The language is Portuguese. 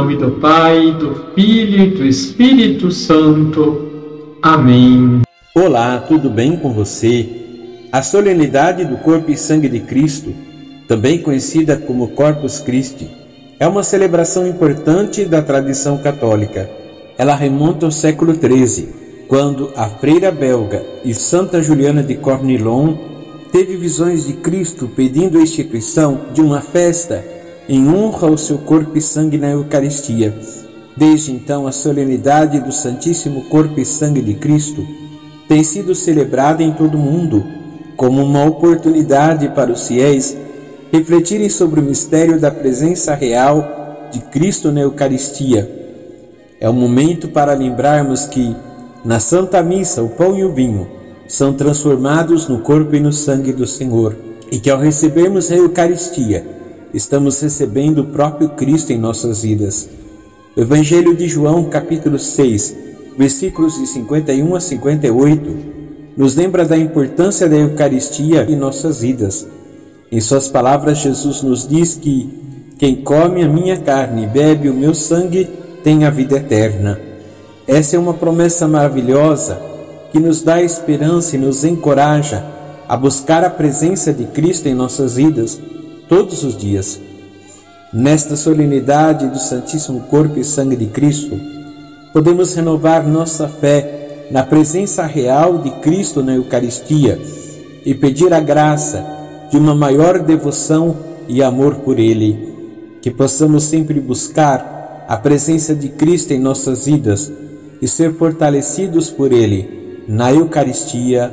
nome do Pai, do Filho e do Espírito Santo. Amém. Olá, tudo bem com você? A solenidade do corpo e sangue de Cristo, também conhecida como Corpus Christi, é uma celebração importante da tradição católica. Ela remonta ao século XIII, quando a freira belga e Santa Juliana de Cornillon teve visões de Cristo pedindo a instituição de uma festa em honra ao seu corpo e sangue na Eucaristia. Desde então, a solenidade do Santíssimo Corpo e Sangue de Cristo tem sido celebrada em todo o mundo como uma oportunidade para os fiéis refletirem sobre o mistério da presença real de Cristo na Eucaristia. É o momento para lembrarmos que, na Santa Missa, o pão e o vinho são transformados no corpo e no sangue do Senhor, e que ao recebermos a Eucaristia, estamos recebendo o próprio Cristo em nossas vidas. O Evangelho de João, capítulo 6, versículos de 51 a 58, nos lembra da importância da Eucaristia em nossas vidas. Em suas palavras, Jesus nos diz que quem come a minha carne e bebe o meu sangue tem a vida eterna. Essa é uma promessa maravilhosa que nos dá esperança e nos encoraja a buscar a presença de Cristo em nossas vidas todos os dias. Nesta solenidade do Santíssimo Corpo e Sangue de Cristo, podemos renovar nossa fé na presença real de Cristo na Eucaristia e pedir a graça de uma maior devoção e amor por Ele. Que possamos sempre buscar a presença de Cristo em nossas vidas e ser fortalecidos por Ele na Eucaristia